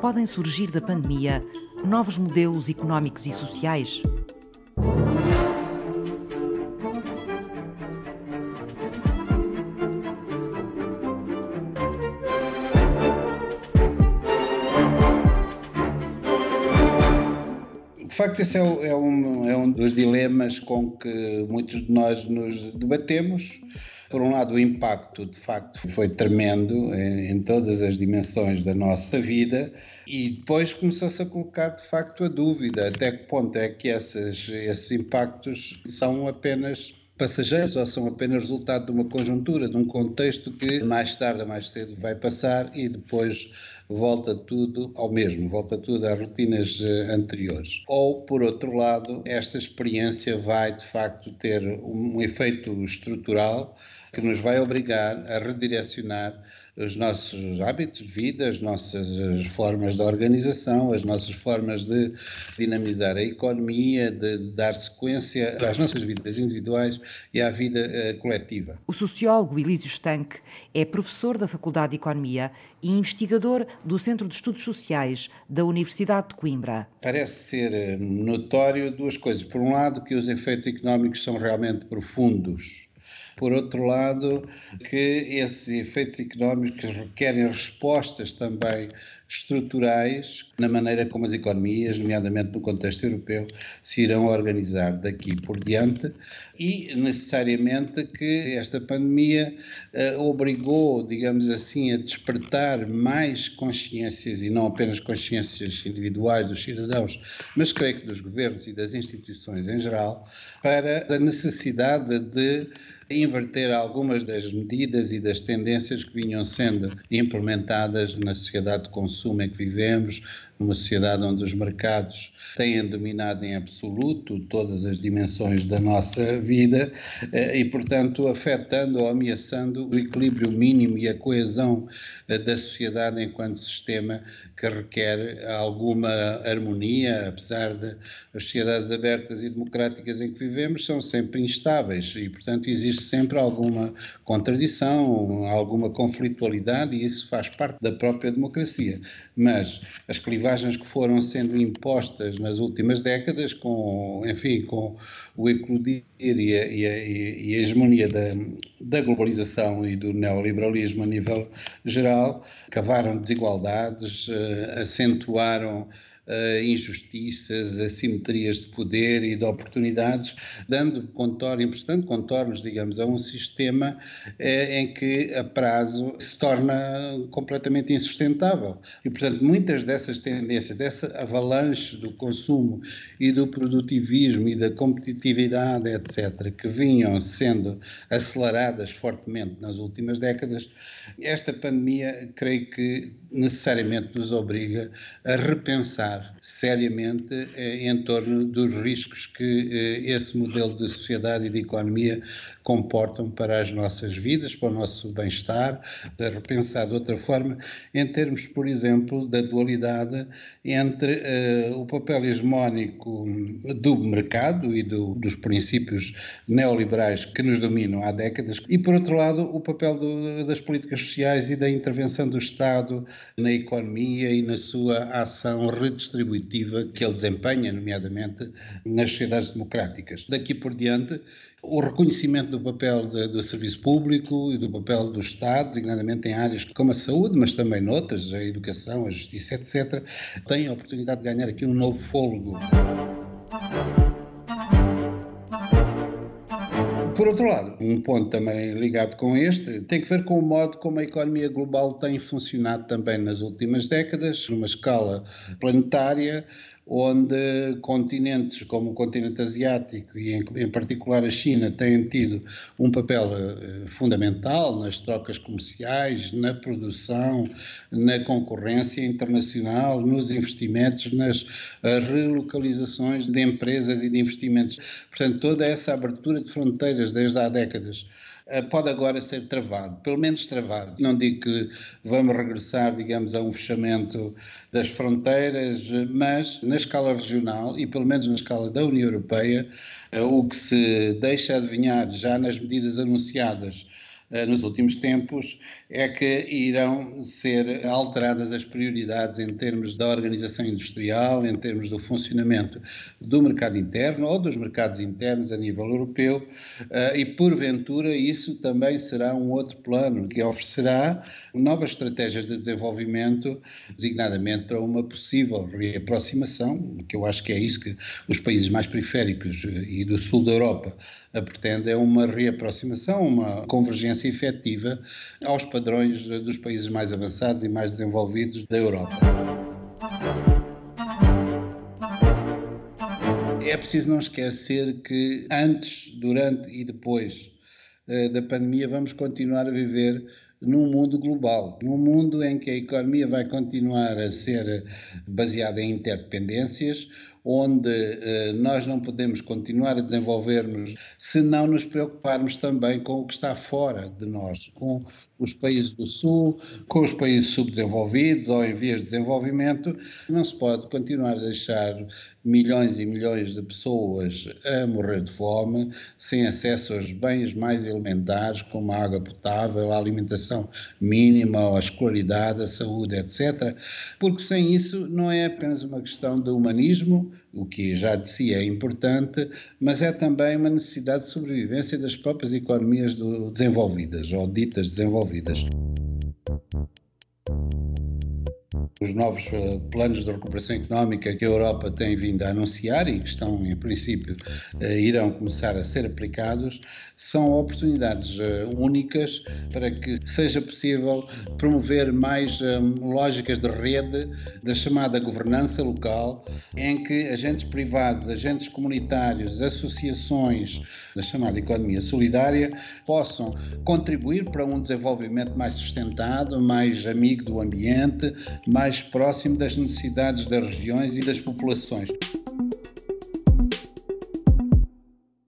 podem surgir da pandemia novos modelos económicos e sociais? De facto, esse é, é, um, é um dos dilemas com que muitos de nós nos debatemos por um lado, o impacto de facto foi tremendo em, em todas as dimensões da nossa vida e depois começou-se a colocar de facto a dúvida até que ponto é que esses impactos são apenas passageiros ou são apenas resultado de uma conjuntura, de um contexto que mais tarde ou mais cedo vai passar e depois volta tudo ao mesmo, volta tudo às rotinas eh, anteriores. Ou, por outro lado, esta experiência vai de facto ter um efeito estrutural que nos vai obrigar a redirecionar os nossos hábitos de vida, as nossas formas de organização, as nossas formas de dinamizar a economia, de dar sequência às nossas vidas individuais e à vida uh, coletiva. O sociólogo Elísio Stanque é professor da Faculdade de Economia e investigador do Centro de Estudos Sociais da Universidade de Coimbra. Parece ser eh, notório duas coisas. Por um lado, que os efeitos económicos são realmente profundos por outro lado, que esses efeitos económicos requerem respostas também estruturais na maneira como as economias, nomeadamente no contexto europeu, se irão organizar daqui por diante. E necessariamente que esta pandemia uh, obrigou, digamos assim, a despertar mais consciências e não apenas consciências individuais dos cidadãos, mas creio que dos governos e das instituições em geral, para a necessidade de inverter algumas das medidas e das tendências que vinham sendo implementadas na sociedade de consumo em que vivemos, numa sociedade onde os mercados têm dominado em absoluto todas as dimensões da nossa vida eh, e, portanto, afetando ou ameaçando o equilíbrio mínimo e a coesão eh, da sociedade enquanto sistema que requer alguma harmonia, apesar de as sociedades abertas e democráticas em que vivemos são sempre instáveis e, portanto, existe sempre alguma contradição, alguma conflitualidade e isso faz parte da própria democracia. Mas as clivagens que foram sendo impostas nas últimas décadas, com, enfim, com o eclodir e a, e a, e a hegemonia da, da globalização e do neoliberalismo a nível geral, cavaram desigualdades, uh, acentuaram uh, injustiças, assimetrias de poder e de oportunidades, dando contorno, emprestando contornos, digamos, a um sistema uh, em que a prazo se torna completamente insustentável. E, portanto, muitas dessas tendências, dessa avalanche do consumo e do produtivismo e da competitividade, etc., que vinham sendo aceleradas fortemente nas últimas décadas, esta pandemia, creio que necessariamente nos obriga a repensar seriamente eh, em torno dos riscos que eh, esse modelo de sociedade e de economia comportam para as nossas vidas, para o nosso bem-estar, a repensar de outra forma, em termos, por exemplo, da dualidade entre uh, o papel hegemónico do mercado e do, dos princípios neoliberais que nos dominam há décadas, e, por outro lado, o papel do, das políticas sociais e da intervenção do Estado na economia e na sua ação redistributiva que ele desempenha, nomeadamente nas sociedades democráticas. Daqui por diante, o reconhecimento do papel de, do serviço público e do papel do Estado, designadamente em áreas como a saúde, mas também noutras, a educação, a justiça, etc., tem a oportunidade de ganhar aqui um novo fôlego. Por outro lado, um ponto também ligado com este tem que ver com o modo como a economia global tem funcionado também nas últimas décadas, numa escala planetária, onde continentes como o continente asiático e em, em, particular a China têm tido um papel uh, fundamental nas trocas comerciais, na produção, na concorrência internacional, nos investimentos, nas uh, relocalizações de empresas e de investimentos. Portanto, toda essa abertura de fronteiras desde há décadas eh, pode agora ser travado, pelo menos travado. Não digo que vamos regressar, digamos, a um fechamento das fronteiras, mas escala regional e pelo menos na escala da União Europeia, eh, o que se deixa adivinhar já nas medidas anunciadas nos últimos tempos é que irão ser alteradas as prioridades em termos da organização industrial, em termos do funcionamento do mercado interno ou dos mercados internos a nível europeu, eh, e porventura isso também será um outro plano que oferecerá novas estratégias de desenvolvimento, designadamente para uma possível reaproximação, que eu acho que é isso que os países mais periféricos e do sul da Europa pretendem, é uma reaproximação, uma convergência efetiva aos padrões dos países mais avançados e mais desenvolvidos da Europa. É preciso não esquecer que antes, durante e depois eh, da pandemia vamos continuar a viver num mundo global, num mundo em que a economia vai continuar a ser baseada em interdependências, onde eh, nós não podemos continuar a desenvolver-nos se não nos preocuparmos também com o que está fora de nós, com os países do Sul, com os países subdesenvolvidos ou em vias de desenvolvimento. Não se pode continuar a deixar milhões e milhões de pessoas a morrer de fome, sem acesso aos bens mais elementares, como a água potável, a alimentação mínima, a escolaridade, a saúde, etc. Porque sem isso não é apenas uma questão de humanismo, o que já de si é importante, mas é também uma necessidade de sobrevivência das próprias economias desenvolvidas ou ditas desenvolvidas os novos eh, planos de recuperação económica que a Europa tem vindo a anunciar e que estão, em princípio, eh, irão começar a ser aplicados, são oportunidades eh, únicas para que seja possível promover mais lógicas de rede da chamada governança local, em que agentes privados, agentes comunitários, associações da chamada economia solidária possam contribuir para um desenvolvimento mais sustentado, mais amigo do ambiente, mais próximo das necessidades das regiões e das populações.